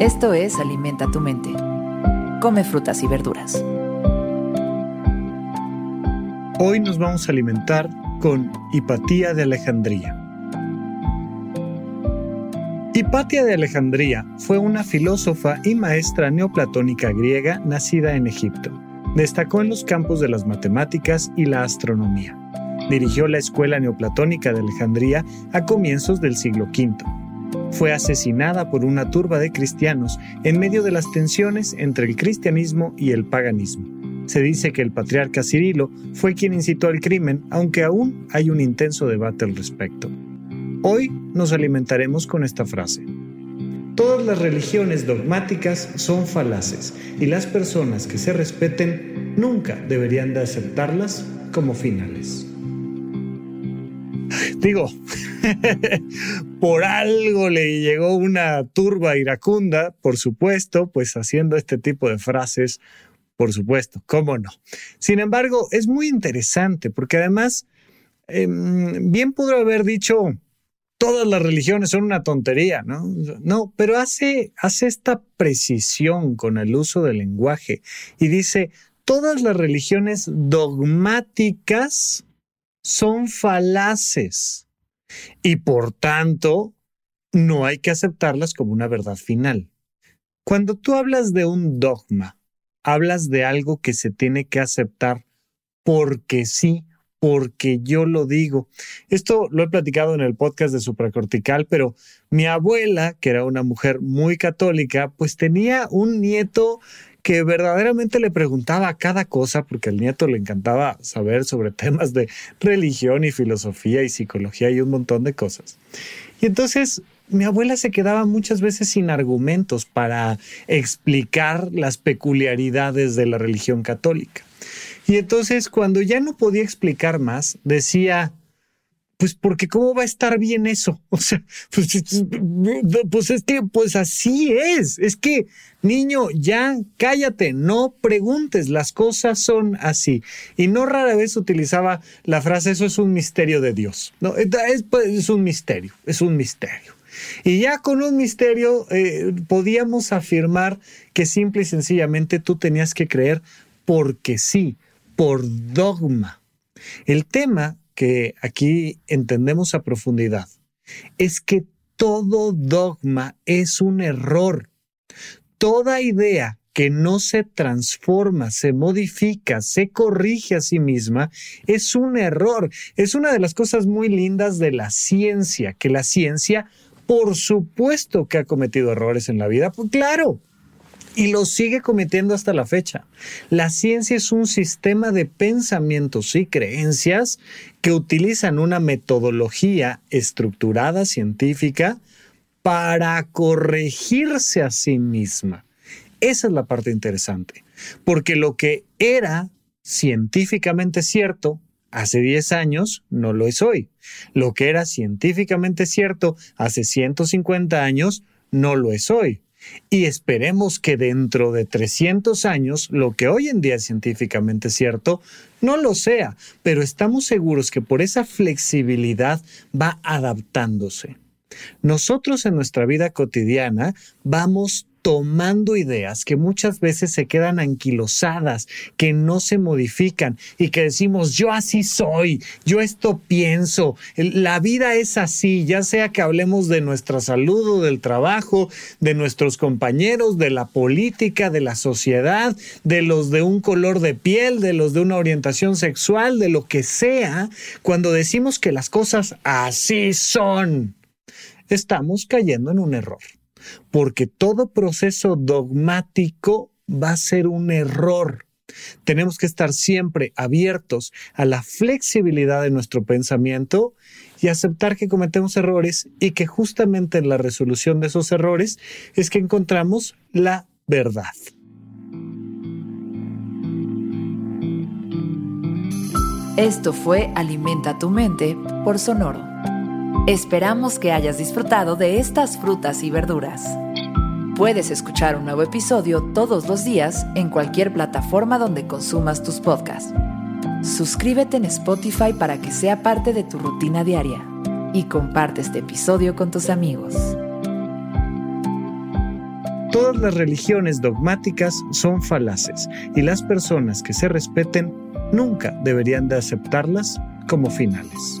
Esto es Alimenta tu mente. Come frutas y verduras. Hoy nos vamos a alimentar con Hipatía de Alejandría. Hipatia de Alejandría fue una filósofa y maestra neoplatónica griega nacida en Egipto. Destacó en los campos de las matemáticas y la astronomía. Dirigió la Escuela Neoplatónica de Alejandría a comienzos del siglo V. Fue asesinada por una turba de cristianos en medio de las tensiones entre el cristianismo y el paganismo. Se dice que el patriarca Cirilo fue quien incitó el crimen, aunque aún hay un intenso debate al respecto. Hoy nos alimentaremos con esta frase. Todas las religiones dogmáticas son falaces y las personas que se respeten nunca deberían de aceptarlas como finales. Digo, por algo le llegó una turba iracunda, por supuesto, pues haciendo este tipo de frases, por supuesto, ¿cómo no? Sin embargo, es muy interesante porque además, em, bien pudo haber dicho, todas las religiones son una tontería, ¿no? No, pero hace, hace esta precisión con el uso del lenguaje y dice, todas las religiones dogmáticas son falaces y por tanto no hay que aceptarlas como una verdad final. Cuando tú hablas de un dogma, hablas de algo que se tiene que aceptar porque sí, porque yo lo digo. Esto lo he platicado en el podcast de supracortical, pero mi abuela, que era una mujer muy católica, pues tenía un nieto que verdaderamente le preguntaba cada cosa, porque al nieto le encantaba saber sobre temas de religión y filosofía y psicología y un montón de cosas. Y entonces mi abuela se quedaba muchas veces sin argumentos para explicar las peculiaridades de la religión católica. Y entonces cuando ya no podía explicar más, decía, pues porque cómo va a estar bien eso. O sea, pues, pues es que, pues así es. Es que, niño, ya cállate, no preguntes, las cosas son así. Y no rara vez utilizaba la frase, eso es un misterio de Dios. No, es, pues, es un misterio, es un misterio. Y ya con un misterio eh, podíamos afirmar que simple y sencillamente tú tenías que creer porque sí, por dogma. El tema que aquí entendemos a profundidad es que todo dogma es un error. Toda idea que no se transforma, se modifica, se corrige a sí misma, es un error. Es una de las cosas muy lindas de la ciencia, que la ciencia, por supuesto que ha cometido errores en la vida, pues claro, y lo sigue cometiendo hasta la fecha. La ciencia es un sistema de pensamientos y creencias que utilizan una metodología estructurada científica para corregirse a sí misma. Esa es la parte interesante, porque lo que era científicamente cierto hace 10 años no lo es hoy. Lo que era científicamente cierto hace 150 años no lo es hoy. Y esperemos que dentro de 300 años, lo que hoy en día es científicamente cierto, no lo sea, pero estamos seguros que por esa flexibilidad va adaptándose. Nosotros en nuestra vida cotidiana vamos tomando ideas que muchas veces se quedan anquilosadas, que no se modifican y que decimos, yo así soy, yo esto pienso, la vida es así, ya sea que hablemos de nuestra salud o del trabajo, de nuestros compañeros, de la política, de la sociedad, de los de un color de piel, de los de una orientación sexual, de lo que sea, cuando decimos que las cosas así son, estamos cayendo en un error porque todo proceso dogmático va a ser un error. Tenemos que estar siempre abiertos a la flexibilidad de nuestro pensamiento y aceptar que cometemos errores y que justamente en la resolución de esos errores es que encontramos la verdad. Esto fue Alimenta tu mente por Sonoro. Esperamos que hayas disfrutado de estas frutas y verduras. Puedes escuchar un nuevo episodio todos los días en cualquier plataforma donde consumas tus podcasts. Suscríbete en Spotify para que sea parte de tu rutina diaria y comparte este episodio con tus amigos. Todas las religiones dogmáticas son falaces y las personas que se respeten nunca deberían de aceptarlas como finales.